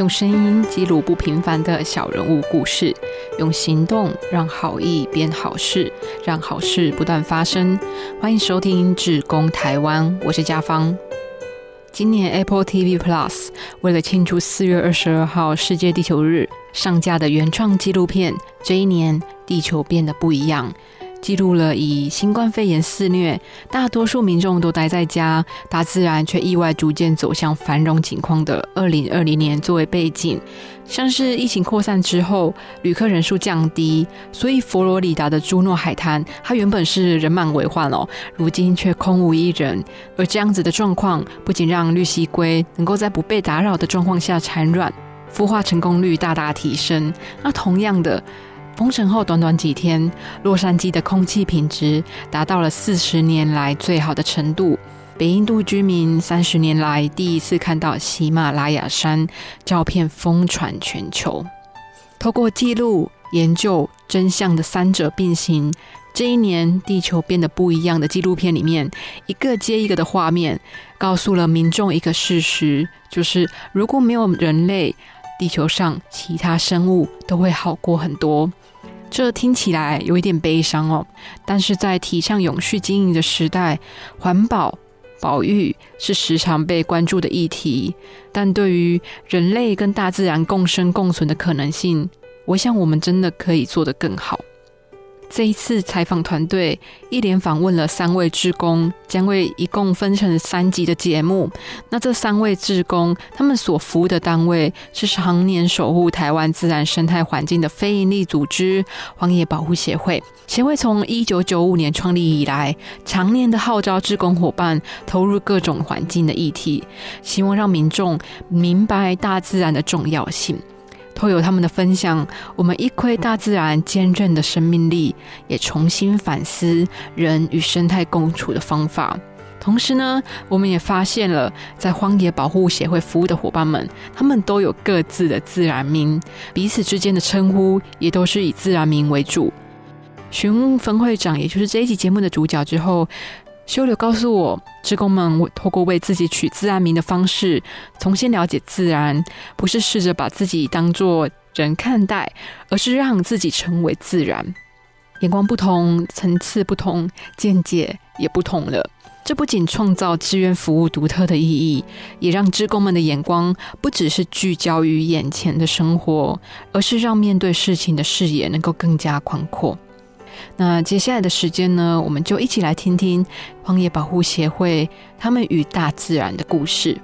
用声音记录不平凡的小人物故事，用行动让好意变好事，让好事不断发生。欢迎收听《志工台湾》，我是家芳。今年 Apple TV Plus 为了庆祝四月二十二号世界地球日上架的原创纪录片《这一年地球变得不一样》。记录了以新冠肺炎肆虐，大多数民众都待在家，大自然却意外逐渐走向繁荣景况的二零二零年作为背景。像是疫情扩散之后，旅客人数降低，所以佛罗里达的朱诺海滩，它原本是人满为患哦，如今却空无一人。而这样子的状况，不仅让绿蜥龟能够在不被打扰的状况下产卵，孵化成功率大大提升。那同样的。封城后短短几天，洛杉矶的空气品质达到了四十年来最好的程度。北印度居民三十年来第一次看到喜马拉雅山照片疯传全球。透过记录、研究真相的三者并行，这一年地球变得不一样的纪录片里面，一个接一个的画面，告诉了民众一个事实：就是如果没有人类，地球上其他生物都会好过很多。这听起来有一点悲伤哦，但是在提倡永续经营的时代，环保、保育是时常被关注的议题。但对于人类跟大自然共生共存的可能性，我想我们真的可以做得更好。这一次采访团队一连访问了三位志工，将会一共分成三集的节目。那这三位志工，他们所服务的单位是常年守护台湾自然生态环境的非营利组织——荒野保护协会。协会从一九九五年创立以来，常年的号召志工伙伴投入各种环境的议题，希望让民众明白大自然的重要性。都有他们的分享，我们一窥大自然坚韧的生命力，也重新反思人与生态共处的方法。同时呢，我们也发现了，在荒野保护协会服务的伙伴们，他们都有各自的自然名，彼此之间的称呼也都是以自然名为主。询问分会长，也就是这一集节目的主角之后。修流告诉我，职工们透过为自己取自然名的方式，重新了解自然，不是试着把自己当作人看待，而是让自己成为自然。眼光不同，层次不同，见解也不同了。这不仅创造志愿服务独特的意义，也让职工们的眼光不只是聚焦于眼前的生活，而是让面对事情的视野能够更加宽阔。那接下来的时间呢，我们就一起来听听荒野保护协会他们与大自然的故事。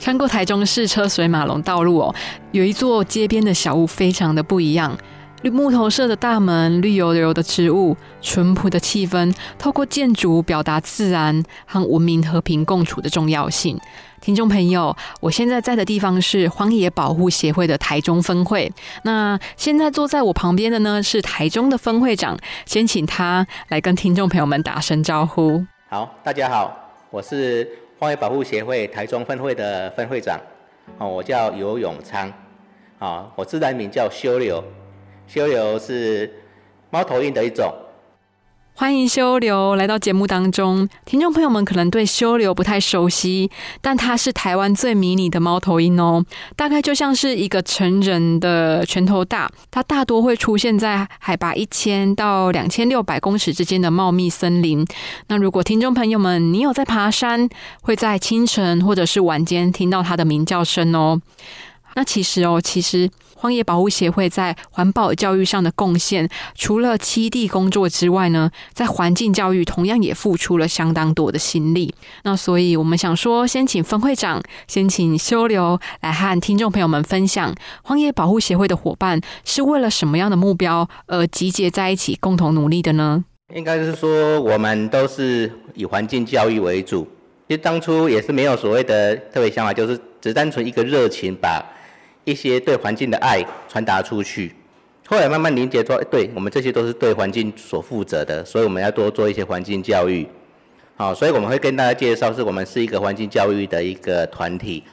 穿过台中市车水马龙道路哦，有一座街边的小屋，非常的不一样。绿木头色的大门，绿油油的植物，淳朴的气氛，透过建筑表达自然和文明和平共处的重要性。听众朋友，我现在在的地方是荒野保护协会的台中分会。那现在坐在我旁边的呢是台中的分会长，先请他来跟听众朋友们打声招呼。好，大家好，我是荒野保护协会台中分会的分会长。哦，我叫游永昌。啊，我自然名叫修流。修流是猫头鹰的一种。欢迎修流来到节目当中。听众朋友们可能对修流不太熟悉，但它是台湾最迷你的猫头鹰哦，大概就像是一个成人的拳头大。它大多会出现在海拔一千到两千六百公尺之间的茂密森林。那如果听众朋友们你有在爬山，会在清晨或者是晚间听到它的鸣叫声哦。那其实哦，其实。荒野保护协会在环保教育上的贡献，除了基地工作之外呢，在环境教育同样也付出了相当多的心力。那所以，我们想说，先请分会长，先请修流来和听众朋友们分享，荒野保护协会的伙伴是为了什么样的目标而集结在一起，共同努力的呢？应该是说，我们都是以环境教育为主，其实当初也是没有所谓的特别想法，就是只单纯一个热情把。一些对环境的爱传达出去，后来慢慢凝结说，对我们这些都是对环境所负责的，所以我们要多做一些环境教育。好，所以我们会跟大家介绍，是我们是一个环境教育的一个团体。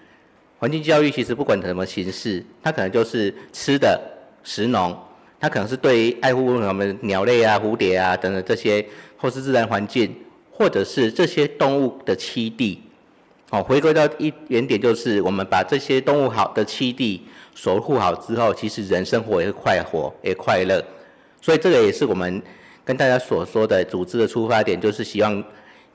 环境教育其实不管什么形式，它可能就是吃的食农，它它可能是对爱护我们鸟类啊、蝴蝶啊等等这些，或是自然环境，或者是这些动物的栖地。哦，回归到一原点，就是我们把这些动物好的栖地守护好之后，其实人生活也会快活，也快乐。所以这个也是我们跟大家所说的组织的出发点，就是希望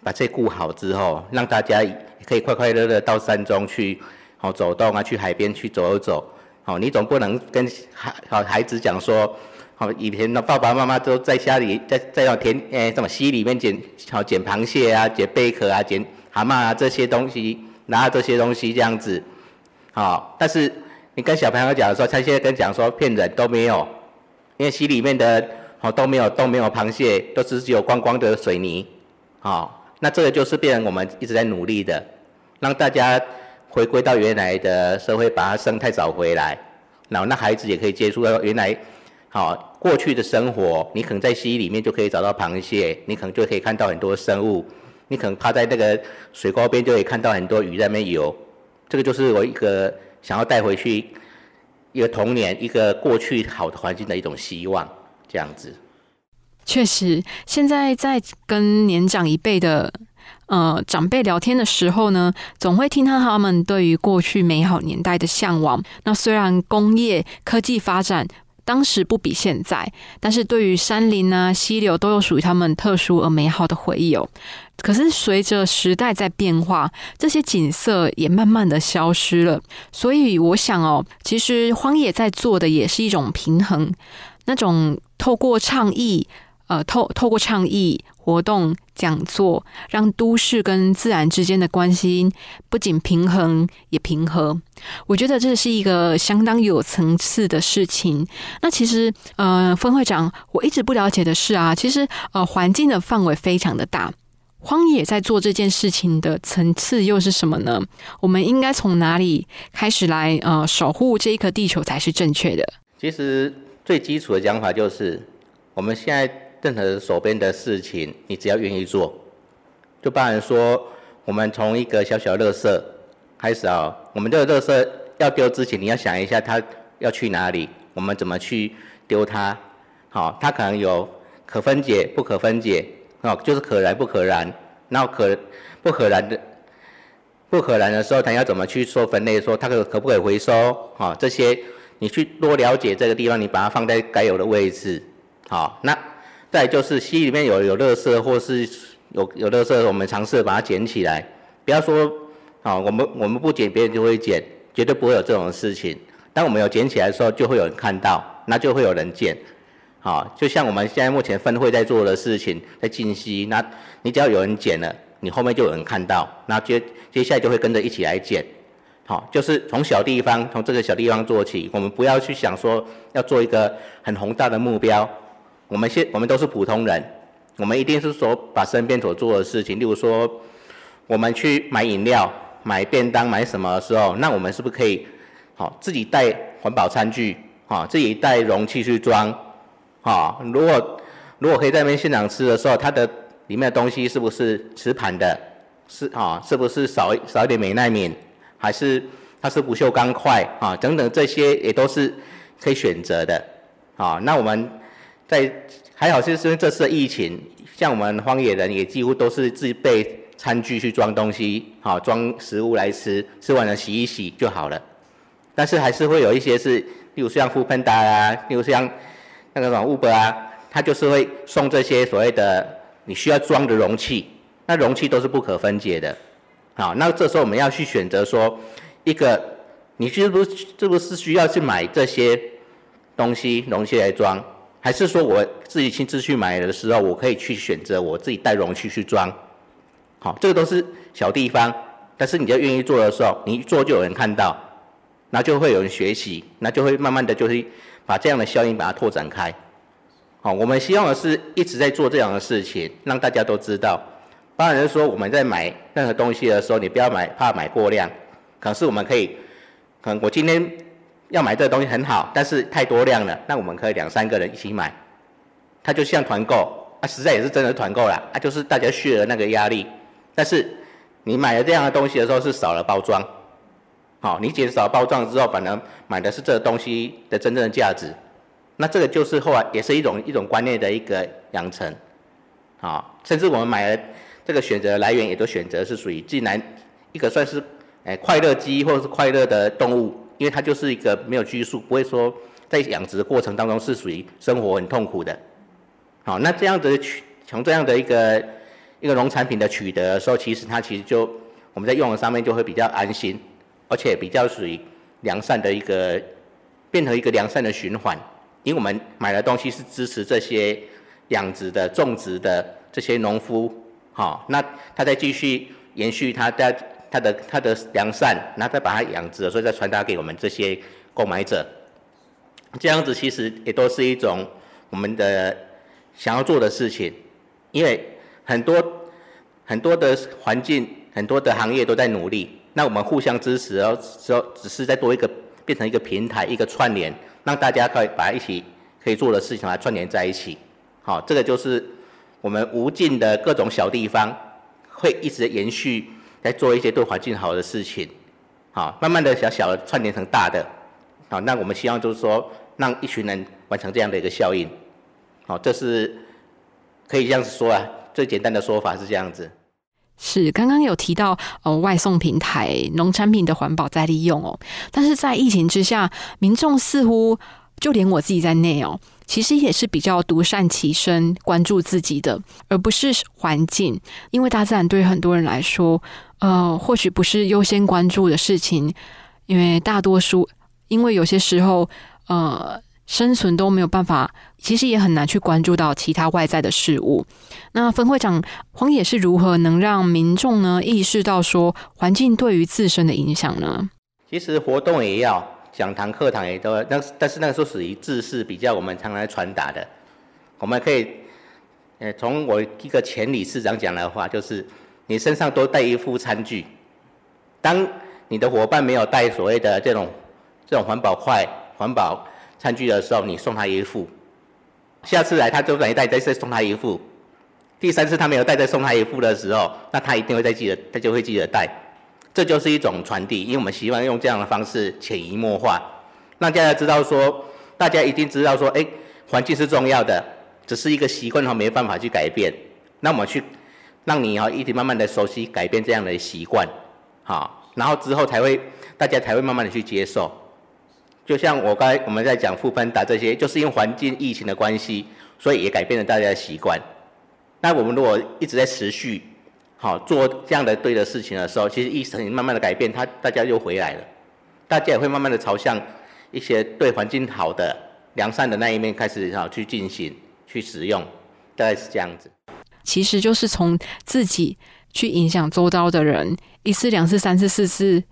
把这顾好之后，让大家可以快快乐乐到山中去，好走动啊，去海边去走一走。好，你总不能跟孩好孩子讲说，好以前的爸爸妈妈都在家里在在那田诶什么溪里面捡好捡螃蟹啊，捡贝壳啊，捡蛤蟆啊这些东西，拿这些东西这样子，好，但是你跟小朋友讲说，他现在跟讲说骗人都没有。因为溪里面的哦都没有都没有螃蟹，都是只有光光的水泥，好，那这个就是变成我们一直在努力的，让大家回归到原来的社会，把它生态找回来，然后那孩子也可以接触到原来好过去的生活。你可能在溪里面就可以找到螃蟹，你可能就可以看到很多生物，你可能趴在那个水沟边就可以看到很多鱼在那边游。这个就是我一个想要带回去。一个童年，一个过去好的环境的一种希望，这样子。确实，现在在跟年长一辈的呃长辈聊天的时候呢，总会听到他们对于过去美好年代的向往。那虽然工业科技发展当时不比现在，但是对于山林啊、溪流都有属于他们特殊而美好的回忆哦。可是随着时代在变化，这些景色也慢慢的消失了。所以我想哦，其实荒野在做的也是一种平衡，那种透过倡议，呃，透透过倡议活动、讲座，让都市跟自然之间的关系不仅平衡也平和。我觉得这是一个相当有层次的事情。那其实，呃，分会长，我一直不了解的是啊，其实呃，环境的范围非常的大。荒野在做这件事情的层次又是什么呢？我们应该从哪里开始来呃守护这一颗地球才是正确的？其实最基础的讲法就是，我们现在任何手边的事情，你只要愿意做，就包含说，我们从一个小小垃圾开始啊，我们这个垃圾要丢之前，你要想一下它要去哪里，我们怎么去丢它？好，它可能有可分解、不可分解。哦，就是可燃不可燃，那可不可燃的不可燃的时候，它要怎么去做分类？说它可可不可以回收？哦，这些你去多了解这个地方，你把它放在该有的位置。好，那再就是溪里面有有垃圾，或是有有垃圾，我们尝试把它捡起来。不要说啊，我们我们不捡，别人就会捡，绝对不会有这种事情。当我们有捡起来的时候，就会有人看到，那就会有人捡。好，就像我们现在目前分会在做的事情，在进溪，那你只要有人捡了，你后面就有人看到，那接接下来就会跟着一起来捡。好，就是从小地方，从这个小地方做起，我们不要去想说要做一个很宏大的目标。我们现我们都是普通人，我们一定是说把身边所做的事情，例如说我们去买饮料、买便当、买什么的时候，那我们是不是可以好自己带环保餐具，啊，自己带容器去装。啊，如果如果可以在那边现场吃的时候，它的里面的东西是不是瓷盘的？是啊，是不是少少一点美耐敏？还是它是不锈钢块？啊，等等这些也都是可以选择的。啊，那我们在还好，就是因为这次疫情，像我们荒野人也几乎都是自备餐具去装东西，好装食物来吃，吃完了洗一洗就好了。但是还是会有一些是，例如像富喷达啊，例如像。那个什么 Uber 啊，它就是会送这些所谓的你需要装的容器，那容器都是不可分解的，好，那这时候我们要去选择说，一个你是不是是不是需要去买这些东西容器来装，还是说我自己亲自去买的时候，我可以去选择我自己带容器去装，好，这个都是小地方，但是你要愿意做的时候，你一做就有人看到，那就会有人学习，那就会慢慢的就是。把这样的效应把它拓展开，好，我们希望的是一直在做这样的事情，让大家都知道。当然说我们在买任何东西的时候，你不要买，怕买过量。可是我们可以，可能我今天要买这个东西很好，但是太多量了，那我们可以两三个人一起买，它就像团购，啊，实在也是真的团购了，啊，就是大家血的那个压力。但是你买了这样的东西的时候，是少了包装。好，你减少包装之后，反而买的是这个东西的真正的价值，那这个就是后来也是一种一种观念的一个养成，啊，甚至我们买了这个选择来源也都选择是属于既然一个算是诶快乐鸡或者是快乐的动物，因为它就是一个没有拘束，不会说在养殖的过程当中是属于生活很痛苦的，好，那这样子取从这样的一个一个农产品的取得的时候，其实它其实就我们在用的上面就会比较安心，而且比较属于良善的一个变成一个良善的循环。因为我们买的东西是支持这些养殖的、种植的这些农夫，好，那他再继续延续他的、他的、他的良善，然后再把它养殖，所以再传达给我们这些购买者。这样子其实也都是一种我们的想要做的事情，因为很多很多的环境、很多的行业都在努力，那我们互相支持，然后之后只是再多一个变成一个平台、一个串联。让大家可以把一起可以做的事情来串联在一起，好，这个就是我们无尽的各种小地方会一直延续在做一些对环境好的事情，好，慢慢的小小的串联成大的，好，那我们希望就是说让一群人完成这样的一个效应，好，这是可以这样子说啊，最简单的说法是这样子。是刚刚有提到呃外送平台农产品的环保再利用哦，但是在疫情之下，民众似乎就连我自己在内哦，其实也是比较独善其身，关注自己的，而不是环境。因为大自然对很多人来说，呃，或许不是优先关注的事情，因为大多数，因为有些时候，呃。生存都没有办法，其实也很难去关注到其他外在的事物。那分会长黄野是如何能让民众呢意识到说环境对于自身的影响呢？其实活动也要，讲堂课堂也都，那但是那个时候属于知识比较我们常来传达的。我们可以，呃，从我一个前理事长讲的话，就是你身上多带一副餐具，当你的伙伴没有带所谓的这种这种环保筷、环保。餐具的时候，你送他一副，下次来他就等于带再再送他一副，第三次他没有带再送他一副的时候，那他一定会再记得，他就会记得带，这就是一种传递，因为我们希望用这样的方式潜移默化，让大家知道说，大家一定知道说，哎，环境是重要的，只是一个习惯哈，没办法去改变，那我们去让你哈一直慢慢的熟悉改变这样的习惯，好，然后之后才会大家才会慢慢的去接受。就像我刚才我们在讲富喷达这些，就是因为环境疫情的关系，所以也改变了大家的习惯。那我们如果一直在持续好做这样的对的事情的时候，其实疫情慢慢的改变，他大家又回来了，大家也会慢慢的朝向一些对环境好的良善的那一面开始好去进行去使用，大概是这样子。其实就是从自己去影响周遭的人，一次、两次、三次、四次。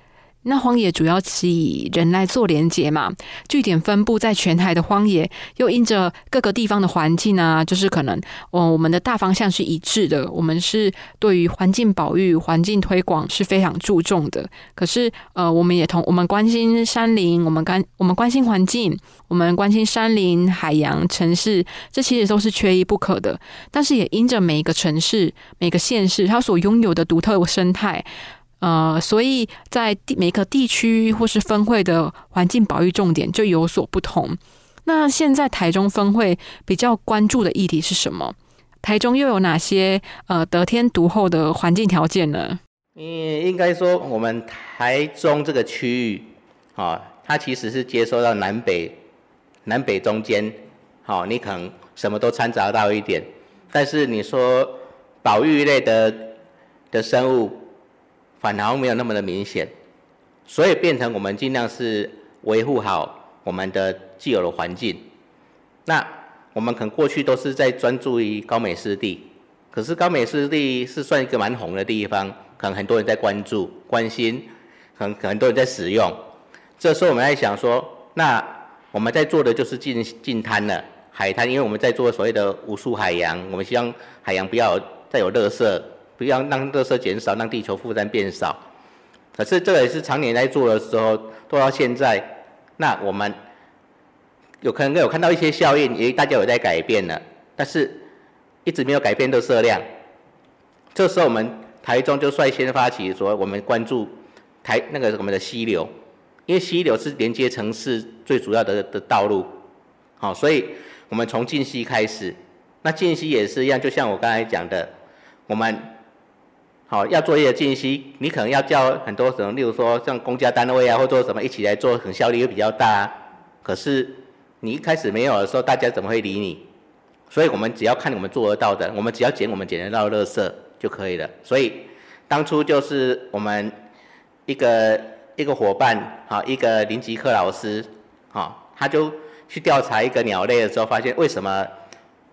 那荒野主要是以人来做连接嘛，据点分布在全台的荒野，又因着各个地方的环境啊，就是可能哦，我们的大方向是一致的，我们是对于环境保育、环境推广是非常注重的。可是呃，我们也同我们关心山林，我们关我们关心环境，我们关心山林、海洋、城市，这其实都是缺一不可的。但是也因着每一个城市、每个县市，它所拥有的独特生态。呃，所以在地每个地区或是分会的环境保育重点就有所不同。那现在台中分会比较关注的议题是什么？台中又有哪些呃得天独厚的环境条件呢？嗯，应该说我们台中这个区域，啊，它其实是接收到南北南北中间，好，你可能什么都掺杂到一点，但是你说保育类的的生物。反而没有那么的明显，所以变成我们尽量是维护好我们的既有的环境。那我们可能过去都是在专注于高美湿地，可是高美湿地是算一个蛮红的地方，可能很多人在关注、关心，可能很多人在使用。这时候我们在想说，那我们在做的就是进进滩了，海滩，因为我们在做所谓的无数海洋，我们希望海洋不要再有垃圾。不要让垃圾减少，让地球负担变少。可是这也是常年在做的时候，做到现在，那我们有可能有看到一些效应，也大家有在改变了，但是一直没有改变的色量。这时候我们台中就率先发起说，我们关注台那个我们的溪流，因为溪流是连接城市最主要的的道路。好，所以我们从静息开始，那静息也是一样，就像我刚才讲的，我们好要做一个静息，你可能要叫很多什么，例如说像公家单位啊，或做什么一起来做，很效率又比较大。可是你一开始没有的时候，大家怎么会理你？所以我们只要看我们做得到的，我们只要捡我们捡得到的垃圾就可以了。所以当初就是我们一个一个伙伴，好一个林吉克老师，好他就去调查一个鸟类的时候，发现为什么，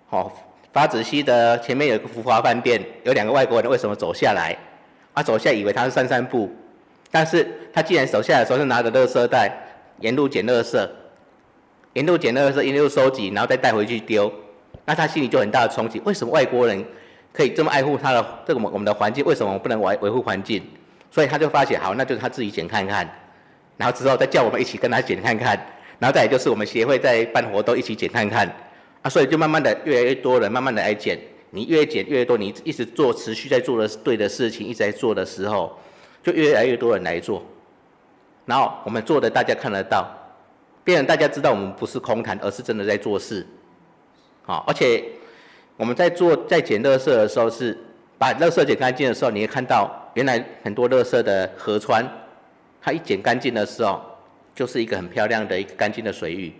哦发子溪的前面有个福华饭店，有两个外国人为什么走下来？他走下以为他是散散步，但是他既然走下来的时候是拿着垃圾袋，沿路捡垃圾，沿路捡垃圾，沿路收集，然后再带回去丢。那他心里就很大的冲击，为什么外国人可以这么爱护他的这个我们的环境，为什么我们不能维维护环境？所以他就发现，好，那就他自己捡看看，然后之后再叫我们一起跟他捡看看，然后再就是我们协会在办活动一起捡看看，啊，所以就慢慢的越来越多人慢慢的来捡，你越捡越多，你一直做持续在做的对的事情，一直在做的时候，就越来越多人来做，然后我们做的大家看得到，变成大家知道我们不是空谈，而是真的在做事。好，而且我们在做在捡垃圾的时候，是把垃圾捡干净的时候，你会看到原来很多垃圾的河川，它一捡干净的时候，就是一个很漂亮的一个干净的水域。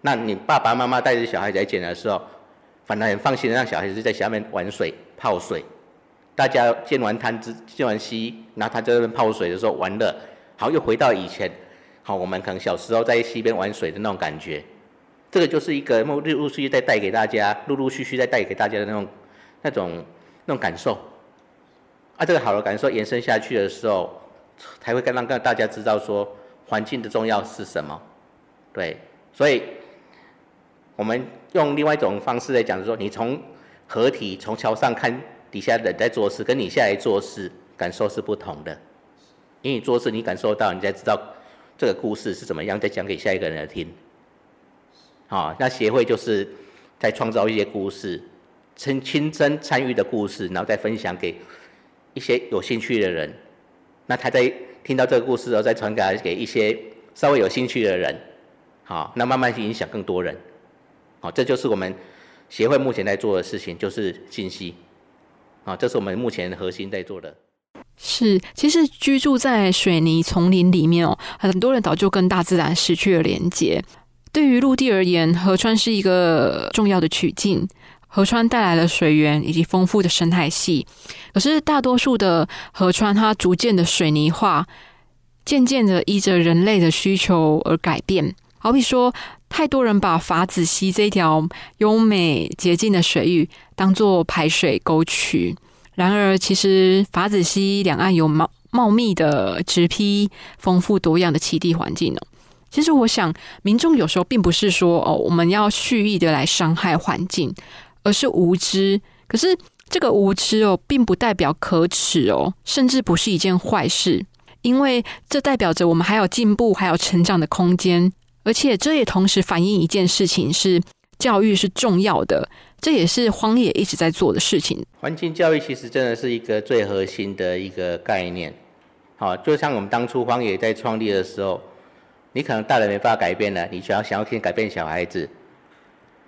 那你爸爸妈妈带着小孩子来捡的时候，反而很放心的让小孩子在下面玩水泡水，大家建完滩之建完溪，然后他在那边泡水的时候玩乐，好又回到以前，好我们可能小时候在溪边玩水的那种感觉。这个就是一个陆陆续续在带给大家，陆陆续续在带给大家的那种、那种、那种感受。啊，这个好的感受延伸下去的时候，才会更让让大家知道说环境的重要是什么。对，所以我们用另外一种方式来讲，说你从合体、从桥上看底下人在做事，跟你下来做事感受是不同的。因为你做事，你感受到，你才知道这个故事是怎么样，再讲给下一个人来听。好，那协会就是在创造一些故事，亲亲身参与的故事，然后再分享给一些有兴趣的人。那他在听到这个故事，然后再传给给一些稍微有兴趣的人。好，那慢慢去影响更多人。好，这就是我们协会目前在做的事情，就是信息。啊，这是我们目前核心在做的。是，其实居住在水泥丛林里面哦，很多人早就跟大自然失去了连接。对于陆地而言，河川是一个重要的曲径。河川带来了水源以及丰富的生态系。可是，大多数的河川它逐渐的水泥化，渐渐的依着人类的需求而改变。好比说，太多人把法子溪这条优美洁净的水域当做排水沟渠。然而，其实法子溪两岸有茂茂密的植批，丰富多样的栖地环境呢。其实我想，民众有时候并不是说哦，我们要蓄意的来伤害环境，而是无知。可是这个无知哦，并不代表可耻哦，甚至不是一件坏事，因为这代表着我们还有进步、还有成长的空间。而且这也同时反映一件事情：是教育是重要的，这也是荒野一直在做的事情。环境教育其实真的是一个最核心的一个概念。好，就像我们当初荒野在创立的时候。你可能大人没办法改变了，你想要想要去改变小孩子，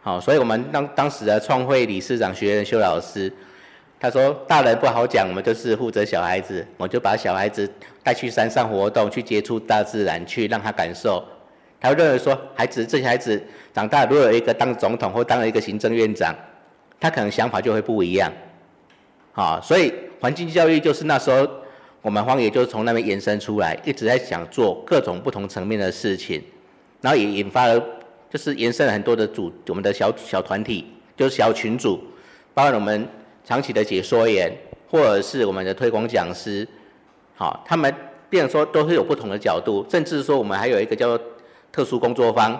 好，所以我们当当时的创会理事长学员修老师，他说大人不好讲，我们就是负责小孩子，我就把小孩子带去山上活动，去接触大自然，去让他感受。他认为说，孩子这些孩子长大，如果有一个当总统或当了一个行政院长，他可能想法就会不一样，好，所以环境教育就是那时候。我们荒野就是从那边延伸出来，一直在想做各种不同层面的事情，然后也引发了，就是延伸了很多的组，我们的小小团体，就是小群组，包括我们长期的解说员，或者是我们的推广讲师，好，他们变说都是有不同的角度，甚至说我们还有一个叫做特殊工作坊，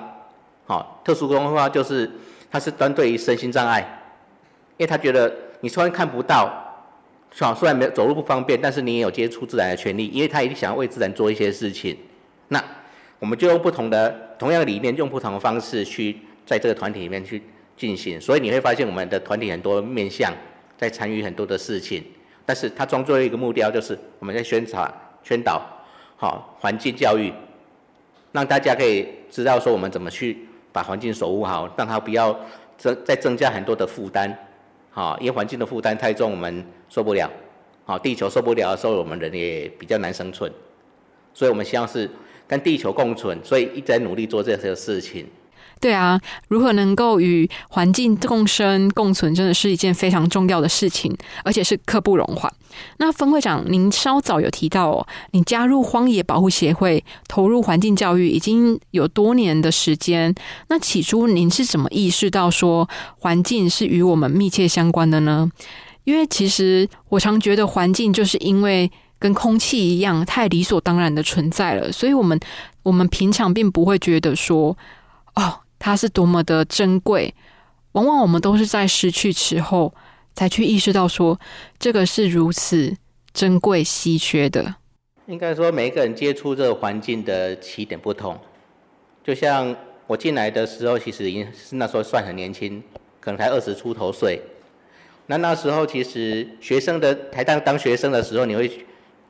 好，特殊工作坊就是它是针对于身心障碍，因为他觉得你虽然看不到。虽然没有走路不方便，但是你也有接触自然的权利，因为他一定想要为自然做一些事情。那我们就用不同的同样的理念，用不同的方式去在这个团体里面去进行。所以你会发现我们的团体很多面向在参与很多的事情，但是它装作一个目标，就是我们在宣传、宣导好环境教育，让大家可以知道说我们怎么去把环境守护好，让它不要增再增加很多的负担，好，因为环境的负担太重，我们受不了，好，地球受不了的时候，我们人也比较难生存，所以我们希望是跟地球共存，所以一直在努力做这些事情。对啊，如何能够与环境共生共存，真的是一件非常重要的事情，而且是刻不容缓。那分会长，您稍早有提到哦，你加入荒野保护协会，投入环境教育已经有多年的时间。那起初您是怎么意识到说环境是与我们密切相关的呢？因为其实我常觉得环境就是因为跟空气一样太理所当然的存在了，所以我们我们平常并不会觉得说哦。它是多么的珍贵，往往我们都是在失去之后，才去意识到说这个是如此珍贵稀缺的。应该说，每一个人接触这个环境的起点不同。就像我进来的时候，其实已经是那时候算很年轻，可能才二十出头岁。那那时候其实学生的还当当学生的时候，你会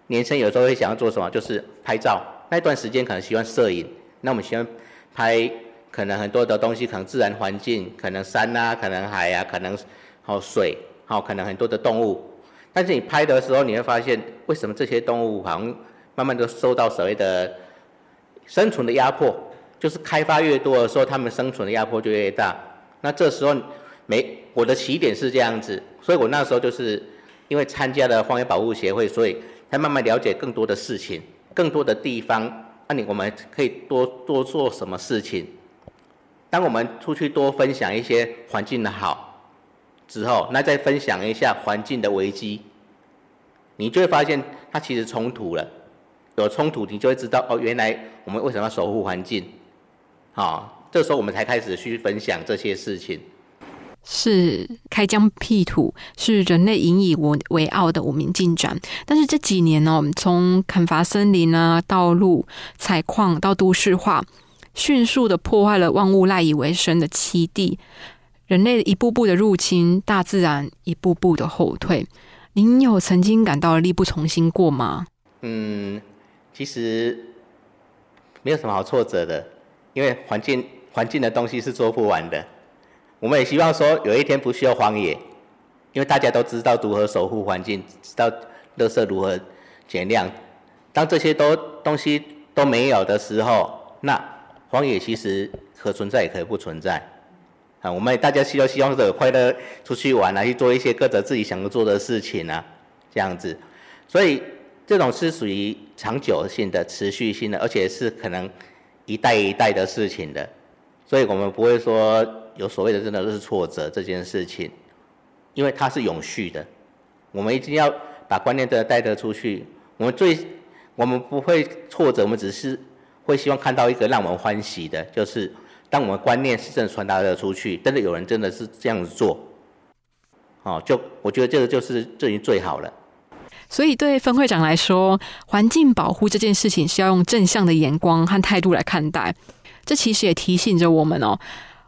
年轻有时候会想要做什么？就是拍照。那段时间可能喜欢摄影，那我们喜欢拍。可能很多的东西，可能自然环境，可能山啊，可能海啊，可能好水，好可能很多的动物。但是你拍的时候，你会发现，为什么这些动物好像慢慢都受到所谓的生存的压迫？就是开发越多的时候，它们生存的压迫就越大。那这时候，没我的起点是这样子，所以我那时候就是因为参加了荒野保护协会，所以才慢慢了解更多的事情，更多的地方。那你我们可以多多做什么事情？当我们出去多分享一些环境的好之后，那再分享一下环境的危机，你就会发现它其实冲突了。有冲突，你就会知道哦，原来我们为什么要守护环境？好，这时候我们才开始去分享这些事情。是开疆辟土，是人类引以为为傲的文明进展。但是这几年呢，我们从砍伐森林啊、道路、采矿到都市化。迅速的破坏了万物赖以为生的栖地，人类一步步的入侵，大自然一步步的后退。您有曾经感到力不从心过吗？嗯，其实没有什么好挫折的，因为环境环境的东西是做不完的。我们也希望说有一天不需要荒野，因为大家都知道如何守护环境，知道垃圾如何减量。当这些都东西都没有的时候，那荒野其实可存在也可以不存在，啊，我们大家希都希望这个快乐出去玩啊，去做一些各自自己想要做的事情啊，这样子，所以这种是属于长久性的、持续性的，而且是可能一代一代的事情的，所以我们不会说有所谓的真的是挫折这件事情，因为它是永续的，我们一定要把观念的带得出去，我们最我们不会挫折，我们只是。会希望看到一个让我们欢喜的，就是当我们观念是真的传达了出去，真的有人真的是这样子做，哦，就我觉得这个就是这已经最好了。所以对分会长来说，环境保护这件事情是要用正向的眼光和态度来看待。这其实也提醒着我们哦，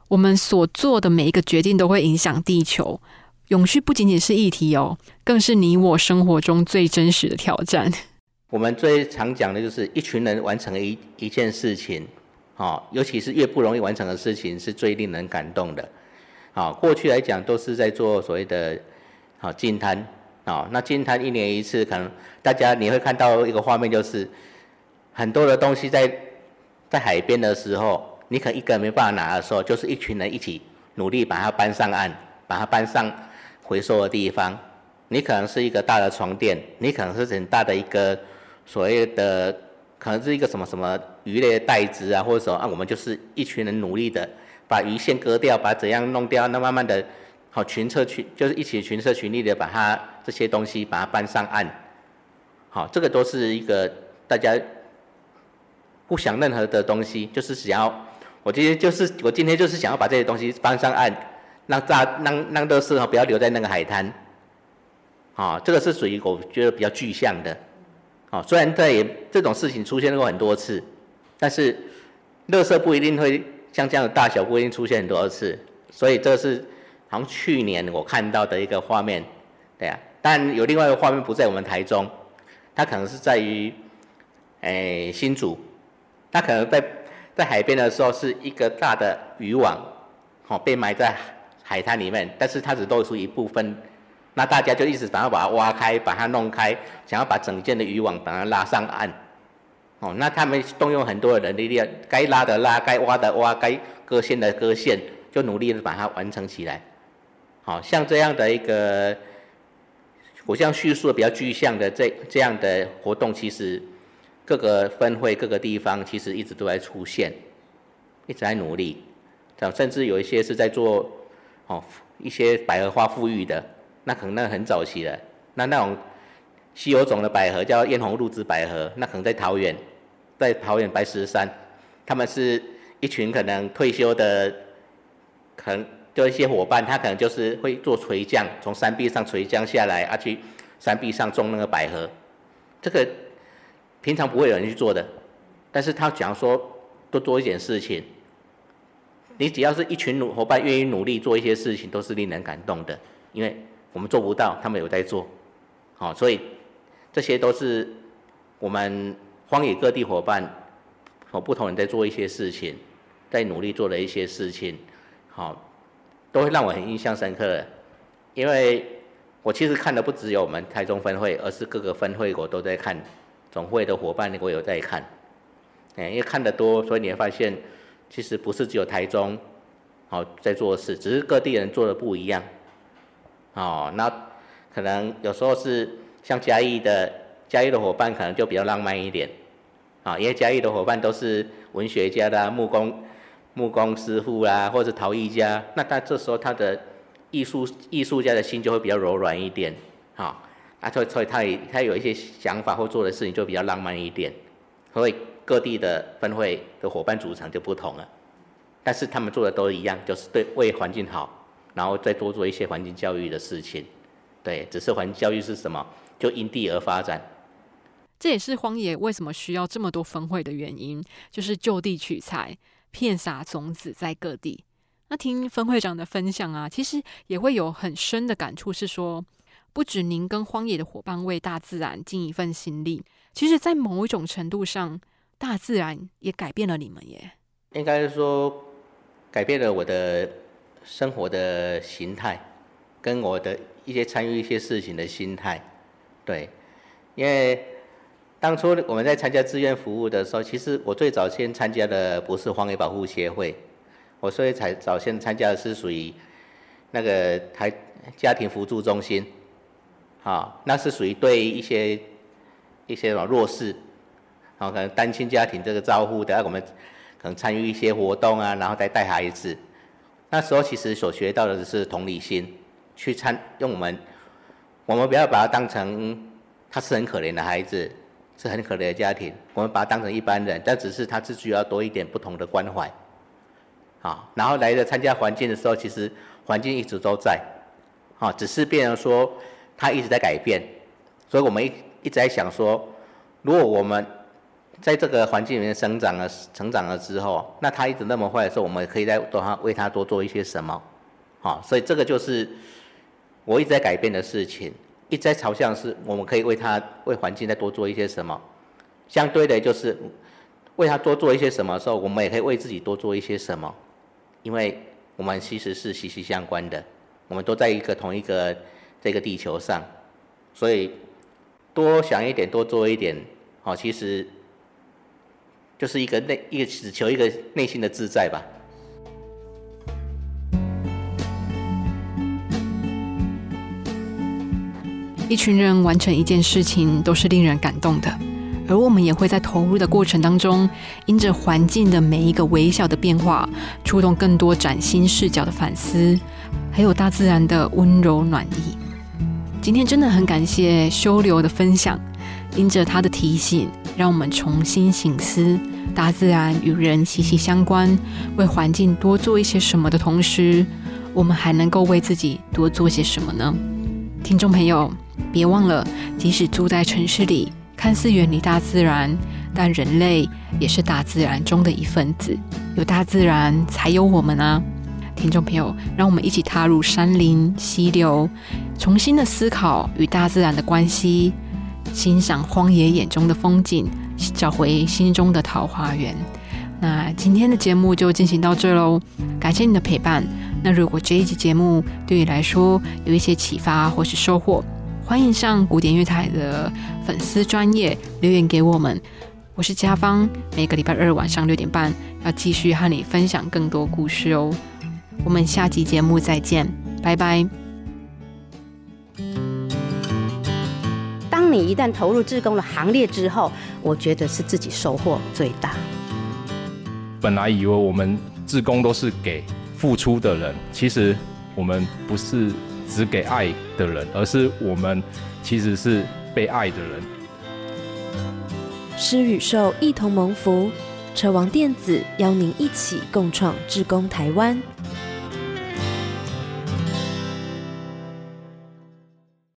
我们所做的每一个决定都会影响地球，永续不仅仅是议题哦，更是你我生活中最真实的挑战。我们最常讲的就是一群人完成一一件事情，啊，尤其是越不容易完成的事情，是最令人感动的。啊，过去来讲都是在做所谓的啊净滩，啊，那净滩一年一次，可能大家你会看到一个画面，就是很多的东西在在海边的时候，你可一个人没办法拿的时候，就是一群人一起努力把它搬上岸，把它搬上回收的地方。你可能是一个大的床垫，你可能是很大的一个。所谓的可能是一个什么什么鱼类的袋子啊，或者什么啊，我们就是一群人努力的把鱼线割掉，把怎样弄掉，那慢慢的，好群策群就是一起群策群力的把它这些东西把它搬上岸，好，这个都是一个大家不想任何的东西，就是想要我今天就是我今天就是想要把这些东西搬上岸，让大让让乐事哈不要留在那个海滩，啊，这个是属于我觉得比较具象的。哦，虽然在这种事情出现过很多次，但是，乐色不一定会像这样的大小不一定出现很多次，所以这是好像去年我看到的一个画面，对啊，但有另外一个画面不在我们台中，它可能是在于，诶新竹，它可能在在海边的时候是一个大的渔网，好被埋在海滩里面，但是它只露出一部分，那大家就一直想要把它挖开，把它弄开，想要把整件的渔网把它拉上岸。哦，那他们动用很多的人力量，该拉的拉，该挖的挖，该割线的割线，就努力的把它完成起来。好像这样的一个，我这样叙述的比较具象的这这样的活动，其实各个分会各个地方其实一直都在出现，一直在努力，甚至有一些是在做哦一些百合花富裕的，那可能那很早期了，那那种稀有种的百合叫艳红露子百合，那可能在桃园，在桃园白石山，他们是一群可能退休的，可能。就一些伙伴，他可能就是会做垂降，从山壁上垂降下来，啊，去山壁上种那个百合。这个平常不会有人去做的，但是他讲说多做一点事情，你只要是一群努伙伴愿意努力做一些事情，都是令人感动的。因为我们做不到，他们有在做，好，所以这些都是我们荒野各地伙伴和不同人在做一些事情，在努力做的一些事情，好。都会让我很印象深刻的，因为我其实看的不只有我们台中分会，而是各个分会我都在看，总会的伙伴我有在看，哎，因为看得多，所以你会发现，其实不是只有台中，好在做事，只是各地人做的不一样，哦，那可能有时候是像嘉义的嘉义的伙伴可能就比较浪漫一点，啊，因为嘉义的伙伴都是文学家的木工。木工师傅啦，或者陶艺家，那他这时候他的艺术艺术家的心就会比较柔软一点，好，啊，所以所以他也他有一些想法或做的事情就比较浪漫一点，所以各地的分会的伙伴组成就不同了，但是他们做的都一样，就是对为环境好，然后再多做一些环境教育的事情，对，只是环境教育是什么，就因地而发展。这也是荒野为什么需要这么多分会的原因，就是就地取材。片撒种子在各地。那听分会长的分享啊，其实也会有很深的感触，是说，不止您跟荒野的伙伴为大自然尽一份心力，其实，在某一种程度上，大自然也改变了你们耶。应该是说，改变了我的生活的形态，跟我的一些参与一些事情的心态。对，因为。当初我们在参加志愿服务的时候，其实我最早先参加的不是荒野保护协会，我所以才早先参加的是属于那个台家庭辅助中心，啊，那是属于对一些一些老弱势，然后，可能单亲家庭这个照顾的，我们可能参与一些活动啊，然后再带孩子。那时候其实所学到的是同理心，去参用我们，我们不要把它当成他是很可怜的孩子。是很可怜的家庭，我们把他当成一般人，但只是他是需要多一点不同的关怀，啊，然后来的参加环境的时候，其实环境一直都在，啊，只是变成说他一直在改变，所以我们一一直在想说，如果我们在这个环境里面生长了、成长了之后，那他一直那么坏的时候，我们可以再多他为他多做一些什么，好，所以这个就是我一直在改变的事情。一直在朝向是，我们可以为他、为环境再多做一些什么。相对的，就是为他多做一些什么的时候，我们也可以为自己多做一些什么。因为我们其实是息息相关的，我们都在一个同一个这个地球上，所以多想一点，多做一点，好，其实就是一个内一个只求一个内心的自在吧。一群人完成一件事情都是令人感动的，而我们也会在投入的过程当中，因着环境的每一个微小的变化，触动更多崭新视角的反思，还有大自然的温柔暖意。今天真的很感谢修流的分享，因着他的提醒，让我们重新醒思大自然与人息息相关，为环境多做一些什么的同时，我们还能够为自己多做些什么呢？听众朋友。别忘了，即使住在城市里，看似远离大自然，但人类也是大自然中的一份子。有大自然，才有我们啊！听众朋友，让我们一起踏入山林溪流，重新的思考与大自然的关系，欣赏荒野眼中的风景，找回心中的桃花源。那今天的节目就进行到这喽，感谢你的陪伴。那如果这一集节目对你来说有一些启发或是收获，欢迎上古典乐台的粉丝专业留言给我们。我是嘉芳，每个礼拜二晚上六点半要继续和你分享更多故事哦。我们下集节目再见，拜拜。你一旦投入志工的行列之后，我觉得是自己收获最大。本来以为我们志工都是给付出的人，其实我们不是只给爱的人，而是我们其实是被爱的人。施与受一同蒙福，车王电子邀您一起共创志工台湾。